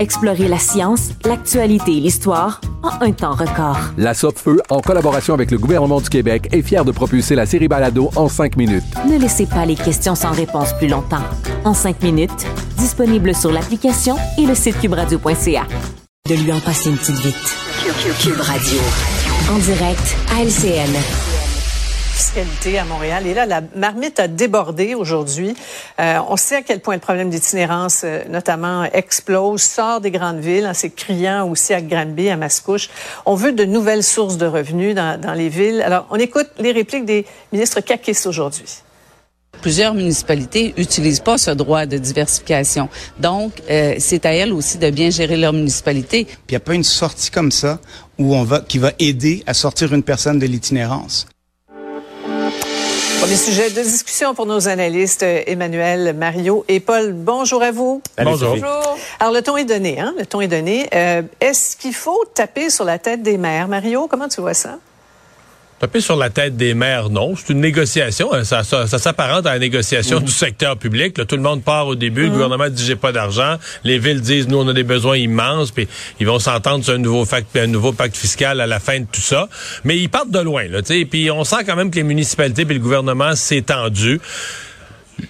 Explorez la science, l'actualité et l'histoire en un temps record. La Feu, en collaboration avec le gouvernement du Québec, est fière de propulser la série Balado en 5 minutes. Ne laissez pas les questions sans réponse plus longtemps. En 5 minutes, disponible sur l'application et le site cubradio.ca. De lui en passer une petite vite. Cube Radio. En direct à LCN fiscalité à Montréal. Et là, la marmite a débordé aujourd'hui. Euh, on sait à quel point le problème d'itinérance, euh, notamment, explose, sort des grandes villes. Hein, c'est criant aussi à Granby, à Mascouche. On veut de nouvelles sources de revenus dans, dans les villes. Alors, on écoute les répliques des ministres CAQIS aujourd'hui. Plusieurs municipalités n'utilisent pas ce droit de diversification. Donc, euh, c'est à elles aussi de bien gérer leur municipalité. Puis il n'y a pas une sortie comme ça où on va qui va aider à sortir une personne de l'itinérance. Premier sujet de discussion pour nos analystes Emmanuel, Mario et Paul. Bonjour à vous. Bonjour. Alors, le ton est donné, hein? Le ton est donné. Euh, est-ce qu'il faut taper sur la tête des maires? Mario, comment tu vois ça? Taper sur la tête des maires, non. C'est une négociation. Hein. Ça, ça, s'apparente à la négociation mm. du secteur public. tout le monde part au début. Le mm. gouvernement dit j'ai pas d'argent. Les villes disent nous on a des besoins immenses. Puis ils vont s'entendre sur un nouveau, pacte, un nouveau pacte fiscal à la fin de tout ça. Mais ils partent de loin. Là, puis on sent quand même que les municipalités et le gouvernement s'est tendu.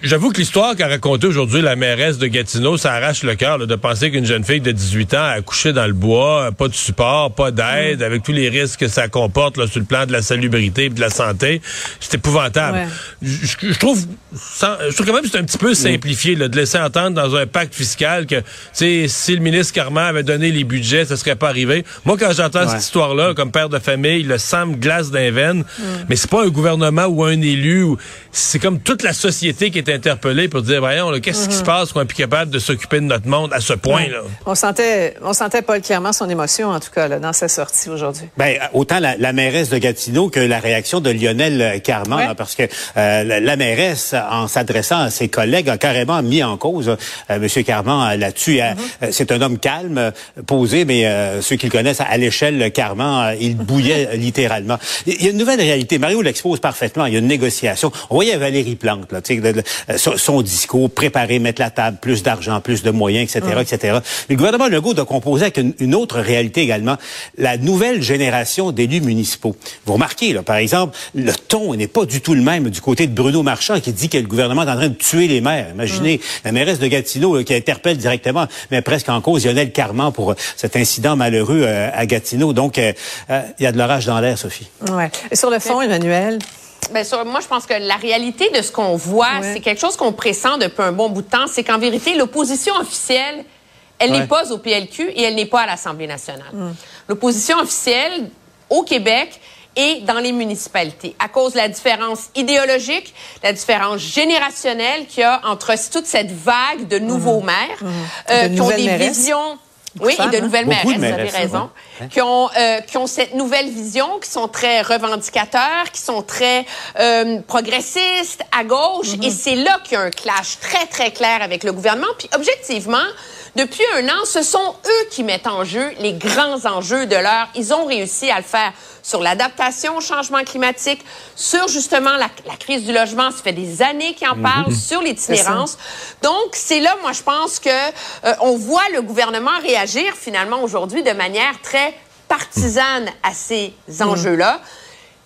J'avoue que l'histoire qu'a racontée aujourd'hui la mairesse de Gatineau, ça arrache le cœur de penser qu'une jeune fille de 18 ans a couché dans le bois, pas de support, pas d'aide, mm. avec tous les risques que ça comporte là, sur le plan de la salubrité et de la santé. C'est épouvantable. Je, trouve, je trouve quand même que c'est un petit peu mm. simplifié de laisser entendre dans un pacte fiscal que si le ministre Carman avait donné les budgets, ça serait pas arrivé. Moi, quand j'entends cette histoire-là, comme père de famille, le sang me glace d'un veine. Mm. Mais c'est pas un gouvernement ou un élu. C'est comme toute la société qui est interpellé pour dire, voyons, qu'est-ce qui se mhm. passe qu'on est plus capable de s'occuper de notre monde à ce point-là? On sentait, on sentait Paul clairement son émotion, en tout cas, là, dans sa sortie aujourd'hui. Ben, autant la, mairesse de Gatineau que la réaction de Lionel Carman, parce que euh, la, mairesse, en s'adressant à ses collègues, a carrément mis en cause euh, M. Carman là-dessus. Mhm. Euh, c'est un homme calme, posé, mais ceux qui le connaissent, à l'échelle Carman, il bouillait littéralement. Il y a une nouvelle réalité. Mario l'expose parfaitement. Il y a une négociation. On voyait Valérie Plante, là, euh, son, discours, préparer, mettre la table, plus d'argent, plus de moyens, etc., etc. Mais le gouvernement Legault doit composer avec une, autre réalité également, la nouvelle génération d'élus municipaux. Vous remarquez, là, par exemple, le ton n'est pas du tout le même du côté de Bruno Marchand qui dit que le gouvernement est en train de tuer les maires. Imaginez la mairesse de Gatineau qui interpelle directement, mais presque en cause Lionel Carman pour euh, cet incident malheureux euh, à Gatineau. Donc, il y a de l'orage dans l'air, Sophie. Ouais. Et sur le fond, Emmanuel, ben, moi, je pense que la réalité de ce qu'on voit, c'est quelque chose qu'on pressent depuis un bon bout de temps, c'est qu'en vérité, l'opposition officielle, elle n'est pas au PLQ et elle n'est pas à l'Assemblée nationale. Mm. L'opposition officielle au Québec et dans les municipalités, à cause de la différence idéologique, la différence générationnelle qu'il y a entre toute cette vague de nouveaux mm-hmm. maires mm-hmm. euh, qui ont des visions oui, et de hein? nouvelles mairesses, vous avez raison, qui ont euh, qui ont cette nouvelle vision, qui sont très revendicateurs, qui sont très euh, progressistes à gauche, mm-hmm. et c'est là qu'il y a un clash très très clair avec le gouvernement. Puis objectivement, depuis un an, ce sont eux qui mettent en jeu les grands enjeux de l'heure. Ils ont réussi à le faire sur l'adaptation au changement climatique, sur justement la, crise du logement. Ça fait des années qu'ils en mhm. parlent, sur l'itinérance. Donc, c'est là, moi, je pense que euh, on voit le gouvernement réagir finalement aujourd'hui de manière très partisane à ces mhm. enjeux-là.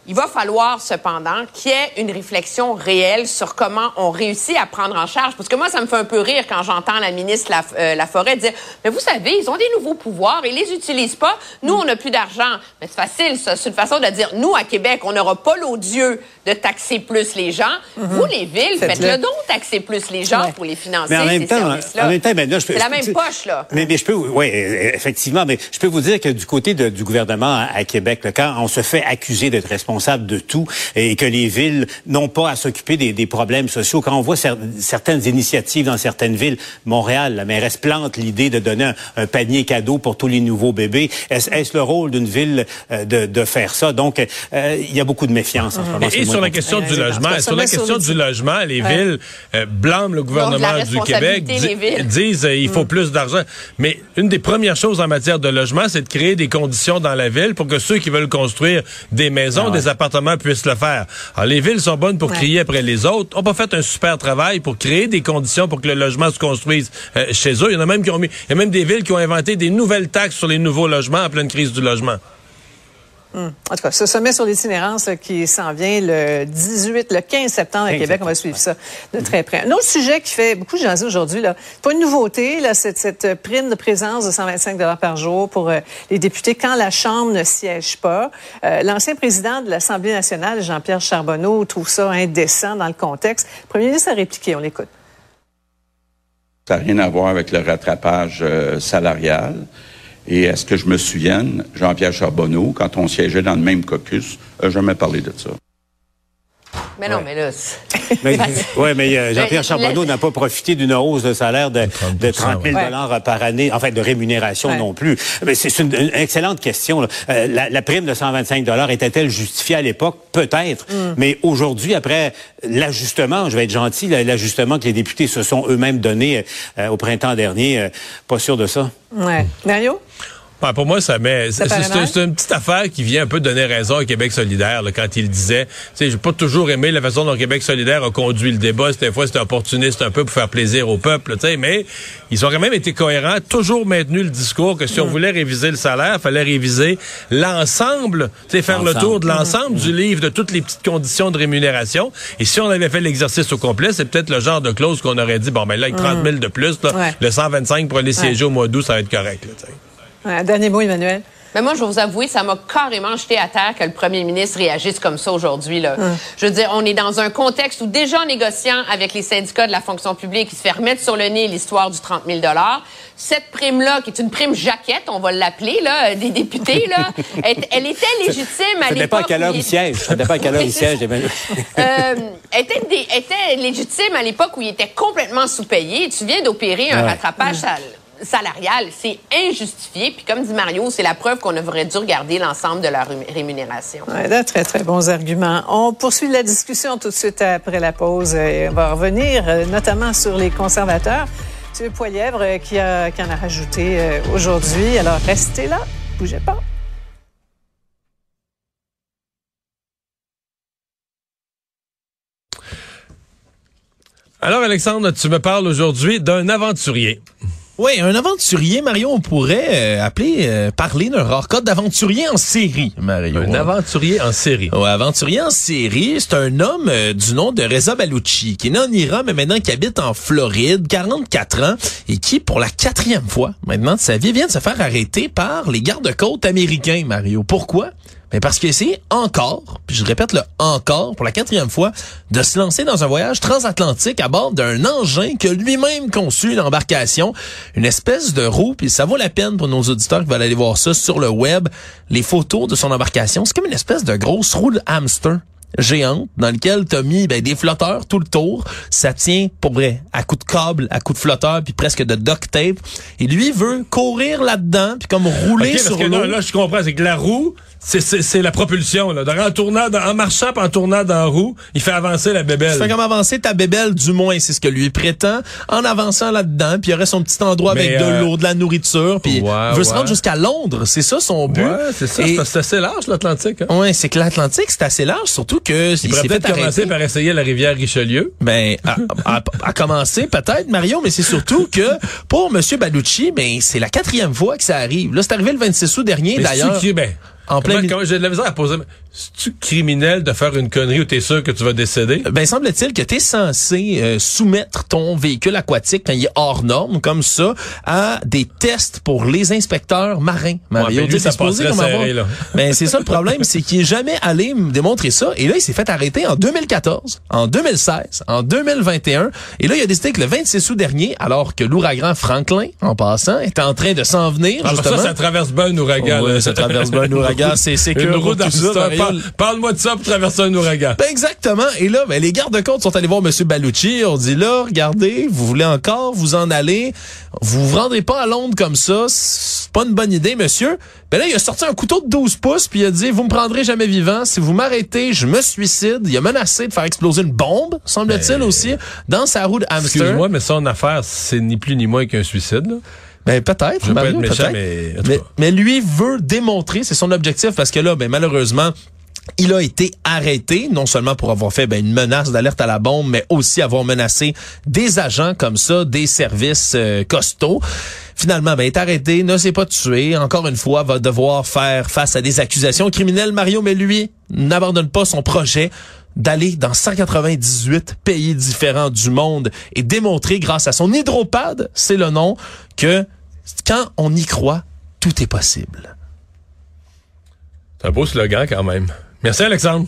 Il va falloir cependant qu'il y ait une réflexion réelle sur comment on réussit à prendre en charge. Parce que moi, ça me fait un peu rire quand j'entends la ministre la, euh, la Forêt dire, mais vous savez, ils ont des nouveaux pouvoirs, ils les utilisent pas. Nous, on n'a plus d'argent. Mais c'est facile, ça. C'est une façon de dire, nous, à Québec, on n'aura pas l'odieux de taxer plus les gens. Mhm. Vous, les villes, faites-le donc taxer plus les gens pour les financer, mais en même temps, en même temps, ben, C'est la même poche, là. Mais, mais je peux, oui, effectivement, mais je peux vous dire que du côté de, du gouvernement à, Québec, quand on se fait accuser d'être responsable de tout et que les villes n'ont pas à s'occuper des, des, problèmes sociaux. Quand on voit certaines initiatives dans certaines villes, Montréal, la mairesse plante l'idée de donner un, panier cadeau pour tous les nouveaux bébés. Est-ce le rôle d'une ville euh, de, de, faire ça? Donc, euh, il y a beaucoup de méfiance en ce moment. Et sur la question du logement, sur la question du logement, les villes euh, blâment le gouvernement du Québec, disent il faut mm. plus d'argent. Mais une des premières choses en matière de logement, c'est de créer des conditions dans la ville pour que ceux qui veulent construire des maisons, ah des appartements puissent le faire. Alors, les villes sont bonnes pour crier après les autres. On pas fait un super travail pour créer des conditions pour que le logement se construise euh, chez eux. Il y en a même qui ont mis, il y a même des villes qui ont inventé des nouvelles taxes sur les nouveaux logements en pleine crise du logement. Hmm. En tout cas, ce sommet sur l'itinérance qui s'en vient le 18, le 15 septembre à Québec, on va suivre ça de très près. Un autre sujet qui fait beaucoup jaser aujourd'hui, là, pas une nouveauté, là, c'est cette prime de présence de 125 par jour pour euh, les députés quand la Chambre ne siège pas. Euh, l'ancien président de l'Assemblée nationale, Jean-Pierre Charbonneau, trouve ça indécent dans le contexte. Le premier ministre a répliqué, on l'écoute. Ça n'a rien à voir avec le rattrapage euh, salarial. Et est-ce que je me souvienne, Jean-Pierre Charbonneau, quand on siégeait dans le même caucus, n'a jamais parlé de ça. Mais non, mais là. oui, mais euh, Jean-Pierre Charbonneau n'a pas profité d'une hausse de salaire de, 30 000 par année, en fait, de rémunération non plus. Mais c'est une, excellente question. Euh, la, prime de 125 était-elle justifiée à l'époque? Peut-être. Mm. Mais aujourd'hui, après l'ajustement, je vais être gentil, l'ajustement que les députés se sont eux-mêmes donné euh, au printemps dernier, pas sûr de ça. Ouais. Mario? pour moi, ça met. C'est une petite affaire qui vient un peu donner raison à Québec solidaire quand il disait. Tu sais, j'ai pas toujours aimé la façon dont Québec solidaire a conduit le débat. C'était fois c'était opportuniste un peu pour faire plaisir au peuple. Tu sais, mais ils ont quand même été cohérents, toujours maintenu le discours que si on mm. voulait réviser le salaire, il fallait réviser l'ensemble, tu sais, faire le tour de l'ensemble du livre de toutes les petites conditions de rémunération. Et si on avait fait l'exercice au complet, c'est peut-être le genre de clause qu'on aurait dit bon ben là avec 30 000 de plus, le 125 pour aller siéger au mois d'août, ça va être correct. Là, dernier mot, Emmanuel. Mais moi, je vais vous avouer, ça m'a carrément jeté à terre que le premier ministre réagisse comme ça aujourd'hui. Là. Hum. Je veux dire, on est dans un contexte où déjà en négociant avec les syndicats de la fonction publique, il se fait remettre sur le nez l'histoire du 30 000 Cette prime-là, qui est une prime jaquette, on va l'appeler, là, des députés, là, elle, était légitime à l'époque. Ça dépend à quelle heure il siège. Ça dépend à quelle heure il siège, Emmanuel. euh, était, était légitime à l'époque où il était complètement sous-payé. Tu viens d'opérer un rattrapage hum salariale, c'est injustifié. Puis comme dit Mario, c'est la preuve qu'on aurait dû regarder l'ensemble de la rémunération. Ouais, très, très bons arguments. On poursuit la discussion tout de suite après la pause et on va revenir euh, notamment sur les conservateurs. M. Poilièvre euh, qui, a, qui en a rajouté euh, aujourd'hui. Alors restez là, bougez pas. Alors Alexandre, tu me parles aujourd'hui d'un aventurier. Oui, un aventurier, Mario, on pourrait euh, appeler, euh, parler d'un rare cas d'aventurier en série, Mario. Un aventurier en série. Ouais, aventurier en série, c'est un homme euh, du nom de Reza Balouchi, qui est né en Iran, mais maintenant qui habite en Floride, 44 ans, et qui, pour la quatrième fois maintenant de sa vie, vient de se faire arrêter par les gardes-côtes américains, Mario. Pourquoi? Mais parce que c'est encore, puis je répète le encore pour la quatrième fois, de se lancer dans un voyage transatlantique à bord d'un engin que lui-même conçu d'embarcation, une espèce de roue, puis ça vaut la peine pour nos auditeurs qui veulent aller voir ça sur le web, les photos de son embarcation, c'est comme une espèce de grosse roue de hamster géante dans lequel t'as mis ben, des flotteurs tout le tour. Ça tient pour vrai à coup de câble, à coup de flotteur, puis presque de duct tape. Et lui veut courir là-dedans, puis comme rouler sur l'eau. Là, je comprends, c'est que la roue, c'est la propulsion. Là. En, tournant, en marchant en tournant dans la roue, il fait avancer la bébelle. Il fait comme avancer ta bébelle, du moins, c'est ce que lui prétend, en avançant là-dedans, puis il y aurait son petit endroit avec de euh, l'eau, de la nourriture, puis il veut se rendre jusqu'à Londres. C'est ça son but. Ouais, c'est ça. C'est assez large, l'Atlantique. Hein? Ouais, c'est que l'Atlantique, c'est assez large, surtout que... Il, pourrait peut-être commencer par essayer la rivière Richelieu. Ben, à, commencer, peut-être, Mario, mais c'est surtout que pour M. Balucci, ben, c'est la quatrième fois que ça arrive. Là, c'est arrivé le 26 août dernier, d'ailleurs. En plein Comment- J'ai de la misère à poser. C'est-tu criminel de faire une connerie où t'es sûr que tu vas décéder? Ben, semble-t-il que tu es censé euh, soumettre ton véhicule aquatique quand il est hors norme, comme ça, à des tests pour les inspecteurs marins. Mario, ben lui, ça t'es passerait comme serré, là. Ben, c'est ça le problème, c'est qu'il est jamais allé me démontrer ça. Et là, il s'est fait arrêter en 2014, en 2016, en 2021. Et là, il a décidé que le 26 août dernier, alors que l'ouragan Franklin, en passant, était en train de s'en venir, Ah, ben justement. ça, ça traverse bien un ouragan. Ouais, ça traverse bien un ouragan, c'est- que ça, Parle-moi de ça pour traverser un ouragan. Ben exactement. Et là, ben, les gardes-côtes sont allés voir M. Balucci. On dit là, regardez, vous voulez encore vous en aller. Vous vous rendrez pas à Londres comme ça. C'est pas une bonne idée, monsieur. Ben là, il a sorti un couteau de 12 pouces puis il a dit, vous me prendrez jamais vivant. Si vous m'arrêtez, je me suicide. Il a menacé de faire exploser une bombe, semble-t-il aussi, dans sa roue de hamster. Excuse-moi, mais son affaire, c'est ni plus ni moins qu'un suicide. Là. Ben peut-être. Peut-être. mais lui veut démontrer, c'est son objectif parce que là, ben malheureusement. Il a été arrêté, non seulement pour avoir fait ben, une menace d'alerte à la bombe, mais aussi avoir menacé des agents comme ça, des services euh, costauds. Finalement, ben, il est arrêté, ne s'est pas tué. Encore une fois, va devoir faire face à des accusations criminelles, Mario, mais lui n'abandonne pas son projet d'aller dans 198 pays différents du monde et démontrer grâce à son hydropad, c'est le nom, que quand on y croit, tout est possible. C'est un beau slogan quand même. Merci Alexandre.